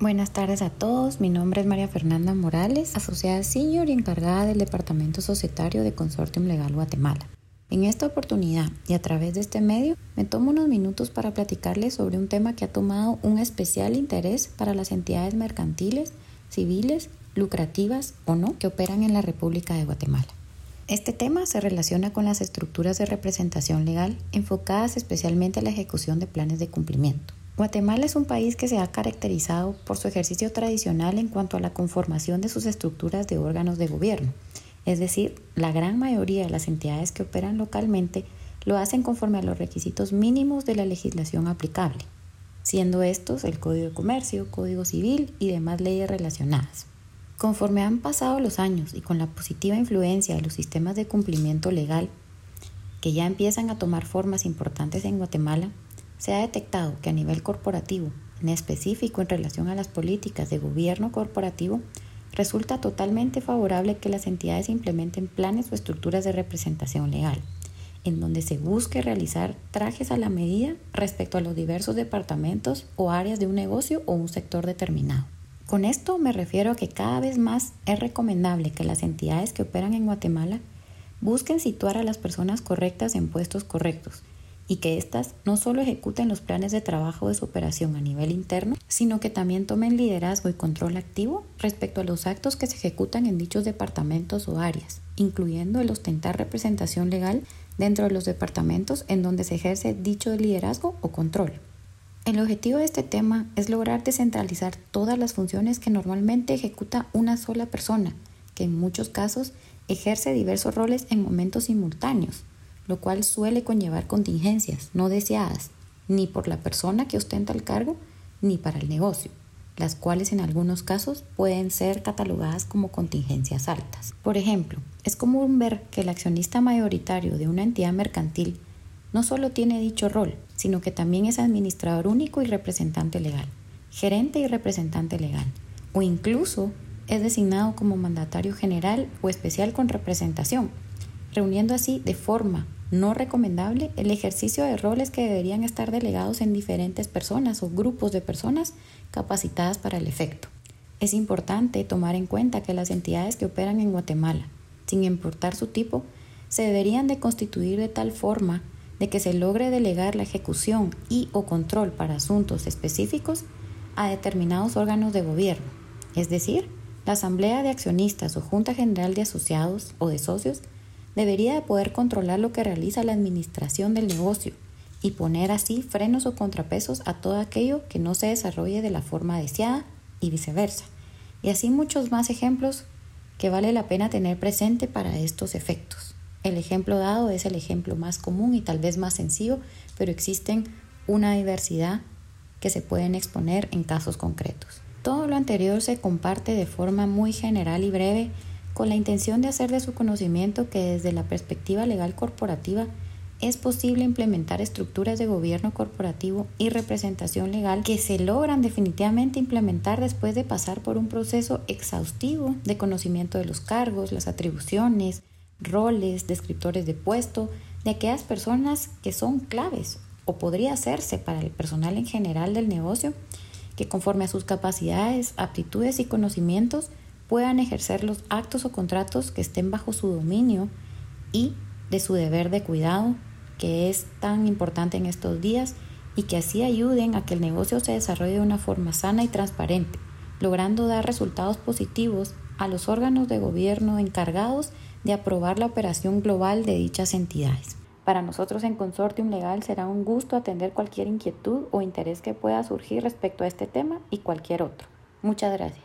Buenas tardes a todos, mi nombre es María Fernanda Morales, asociada senior y encargada del Departamento Societario de Consortium Legal Guatemala. En esta oportunidad y a través de este medio me tomo unos minutos para platicarles sobre un tema que ha tomado un especial interés para las entidades mercantiles, civiles, lucrativas o no que operan en la República de Guatemala. Este tema se relaciona con las estructuras de representación legal enfocadas especialmente a la ejecución de planes de cumplimiento. Guatemala es un país que se ha caracterizado por su ejercicio tradicional en cuanto a la conformación de sus estructuras de órganos de gobierno. Es decir, la gran mayoría de las entidades que operan localmente lo hacen conforme a los requisitos mínimos de la legislación aplicable, siendo estos el Código de Comercio, Código Civil y demás leyes relacionadas. Conforme han pasado los años y con la positiva influencia de los sistemas de cumplimiento legal, que ya empiezan a tomar formas importantes en Guatemala, se ha detectado que a nivel corporativo, en específico en relación a las políticas de gobierno corporativo, resulta totalmente favorable que las entidades implementen planes o estructuras de representación legal, en donde se busque realizar trajes a la medida respecto a los diversos departamentos o áreas de un negocio o un sector determinado. Con esto me refiero a que cada vez más es recomendable que las entidades que operan en Guatemala busquen situar a las personas correctas en puestos correctos y que éstas no solo ejecuten los planes de trabajo de su operación a nivel interno, sino que también tomen liderazgo y control activo respecto a los actos que se ejecutan en dichos departamentos o áreas, incluyendo el ostentar representación legal dentro de los departamentos en donde se ejerce dicho liderazgo o control. El objetivo de este tema es lograr descentralizar todas las funciones que normalmente ejecuta una sola persona, que en muchos casos ejerce diversos roles en momentos simultáneos, lo cual suele conllevar contingencias no deseadas, ni por la persona que ostenta el cargo, ni para el negocio, las cuales en algunos casos pueden ser catalogadas como contingencias altas. Por ejemplo, es común ver que el accionista mayoritario de una entidad mercantil no solo tiene dicho rol, sino que también es administrador único y representante legal, gerente y representante legal, o incluso es designado como mandatario general o especial con representación, reuniendo así de forma no recomendable el ejercicio de roles que deberían estar delegados en diferentes personas o grupos de personas capacitadas para el efecto. Es importante tomar en cuenta que las entidades que operan en Guatemala, sin importar su tipo, se deberían de constituir de tal forma de que se logre delegar la ejecución y o control para asuntos específicos a determinados órganos de gobierno, es decir, la Asamblea de Accionistas o Junta General de Asociados o de Socios debería de poder controlar lo que realiza la administración del negocio y poner así frenos o contrapesos a todo aquello que no se desarrolle de la forma deseada y viceversa. Y así muchos más ejemplos que vale la pena tener presente para estos efectos. El ejemplo dado es el ejemplo más común y tal vez más sencillo, pero existen una diversidad que se pueden exponer en casos concretos. Todo lo anterior se comparte de forma muy general y breve con la intención de hacer de su conocimiento que desde la perspectiva legal corporativa es posible implementar estructuras de gobierno corporativo y representación legal que se logran definitivamente implementar después de pasar por un proceso exhaustivo de conocimiento de los cargos, las atribuciones, roles, descriptores de puesto, de aquellas personas que son claves o podría hacerse para el personal en general del negocio, que conforme a sus capacidades, aptitudes y conocimientos puedan ejercer los actos o contratos que estén bajo su dominio y de su deber de cuidado, que es tan importante en estos días, y que así ayuden a que el negocio se desarrolle de una forma sana y transparente, logrando dar resultados positivos a los órganos de gobierno encargados de aprobar la operación global de dichas entidades. Para nosotros en Consortium Legal será un gusto atender cualquier inquietud o interés que pueda surgir respecto a este tema y cualquier otro. Muchas gracias.